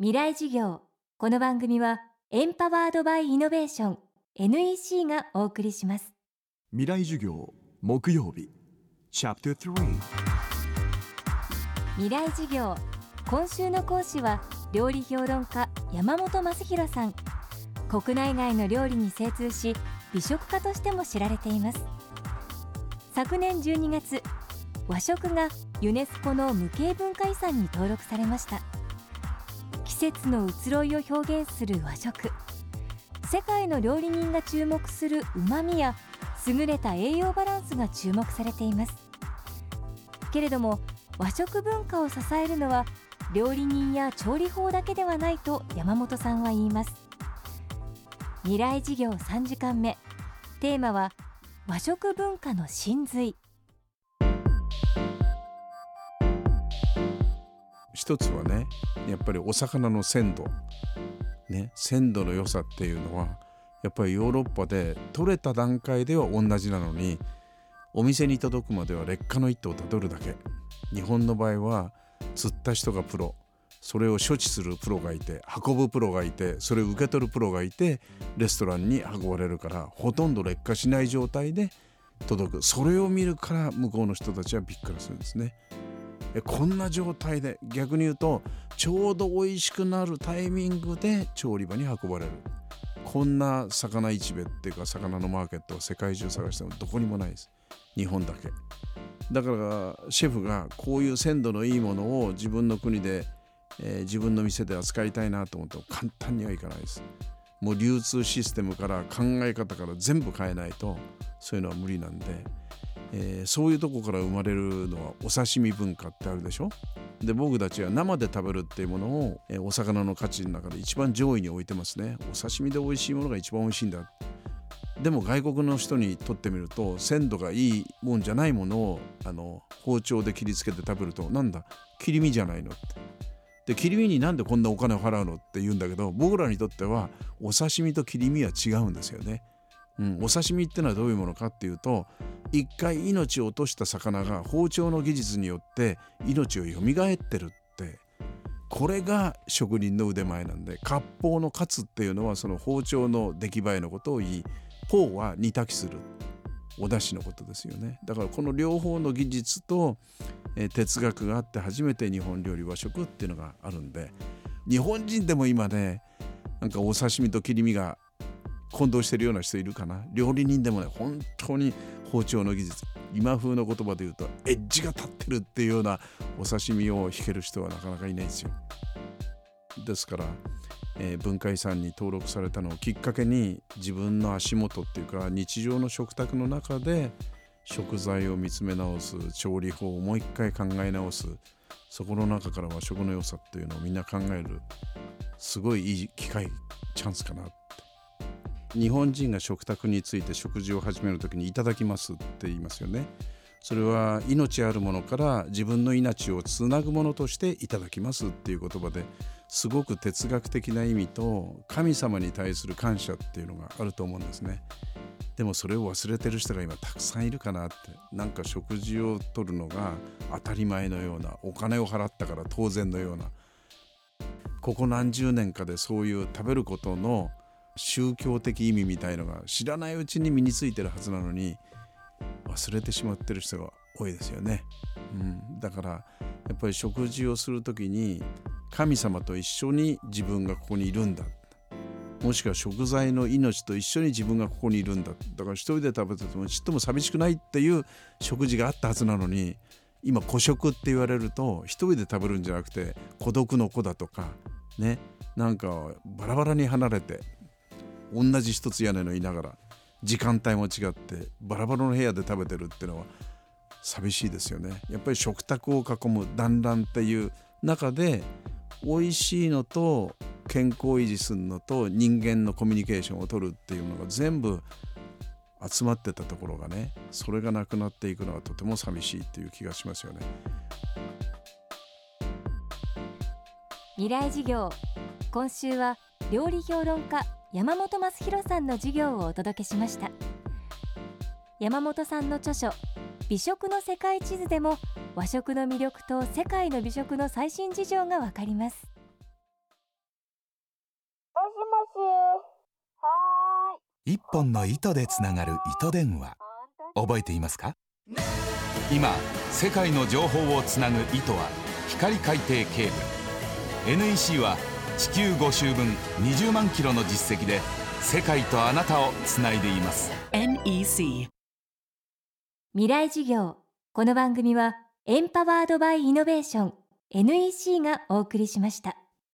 未来事業。この番組はエンパワードバイイノベーション NEC がお送りします。未来授業木曜日。チャプター未来事業。今週の講師は料理評論家山本正弘さん。国内外の料理に精通し美食家としても知られています。昨年12月和食がユネスコの無形文化遺産に登録されました。季節の移ろいを表現する和食。世界の料理人が注目する旨味や優れた栄養バランスが注目されています。けれども和食文化を支えるのは料理人や調理法だけではないと山本さんは言います。未来事業3時間目。テーマは和食文化の真髄。一つはねやっぱりお魚の鮮度。ね鮮度の良さっていうのはやっぱりヨーロッパで取れた段階では同じなのにお店に届くまでは劣化の一途をたどるだけ。日本の場合は釣った人がプロ。それを処置するプロがいて運ぶプロがいてそれを受け取るプロがいてレストランに運ばれるからほとんど劣化しない状態で届く。それを見るから向こうの人たちはびっくりするんですね。こんな状態で逆に言うとちょうど美味しくなるタイミングで調理場に運ばれる。こんな魚市場っていうか魚のマーケットは世界中探してもどこにもないです。日本だけ。だからシェフがこういう鮮度のいいものを自分の国で、えー、自分の店で扱いたいなと思っても簡単にはいかないです。もう流通システムから考え方から全部変えないとそういうのは無理なんで。えー、そういうとこから生まれるのはお刺身文化ってあるでしょ？で僕たちは生で食べるっていうものを、えー、お魚の価値の中で一番上位に置いてますね。お刺身で美味しいものが一番美味しいんだ。でも外国の人にとってみると鮮度がいいもんじゃないものをあの包丁で切りつけて食べるとなんだ？切り身じゃないの。ってで切り身になんでこんなお金を払うの？って言うんだけど僕らにとってはお刺身と切り身は違うんですよね。うん、お刺身ってのはどういうものかっていうと一回命を落とした魚が包丁の技術によって命を蘇ってるってこれが職人の腕前なんで割烹のカツっていうのはその包丁の出来栄えのことを言い法は煮炊きする。お出汁のことですよね。だからこの両方の技術と、え哲学があって初めて日本料理和食っていうのがあるんで日本人でも今ねなんかお刺身と切り身が混同してるような人いるかな？料理人でもね本当に包丁の技術。今風の言葉で言うとエッジが立ってるっていうようなお刺身を引ける人はなかなかいないんですよ。ですから、えー、文化遺産に登録されたのをきっかけに自分の足元っていうか日常の食卓の中で食材を見つめ直す調理法をもう一回考え直すそこの中から和食の良さっていうのをみんな考えるすごいいい機会チャンスかな日本人が食卓について食事を始める時に「いただきます」って言いますよね。それは命あるものから自分の命をつなぐものとしていただきますっていう言葉ですごく哲学的な意味と神様に対する感謝っていうのがあると思うんですね。でもそれを忘れてる人が今たくさんいるかなってなんか食事をとるのが当たり前のようなお金を払ったから当然のようなここ何十年かでそういう食べることの宗教的意味みたいのが知らないうちに身についてるはずなのに忘れてしまってる人が多いですよね。うん、だからやっぱり食事をする時に神様と一緒に自分がここにいるんだ。もしくは食材の命と一緒に自分がここにいるんだ。だから一人で食べててもちっとも寂しくないっていう食事があったはずなのに今孤食って言われると一人で食べるんじゃなくて孤独の子だとかね。なんかバラバラに離れて同じ一つ屋根のいながら時間帯も違ってバラバラの部屋で食べてるっていうのは寂しいですよね。やっぱり食卓を囲む団らんっていう中で美味しいのと健康維持するのと人間のコミュニケーションを取るっていうのが全部集まってたところがねそれがなくなっていくのはとても寂しいっていう気がしますよね。未来事業今週は料理評論家山本益弘さんの授業をお届けしました。山本さんの著書美食の世界地図でも和食の魅力と世界の美食の最新事情がわかります。一本の糸でつながる糸電話。覚えていますか？今世界の情報をつなぐ糸は光海底ケーブル。NEC は「地球5周分20万キロの実績で世界とあなたをつないでいます。NEC 未来事業。この番組はエンパワードバイイノベーション。NEC がお送りしました。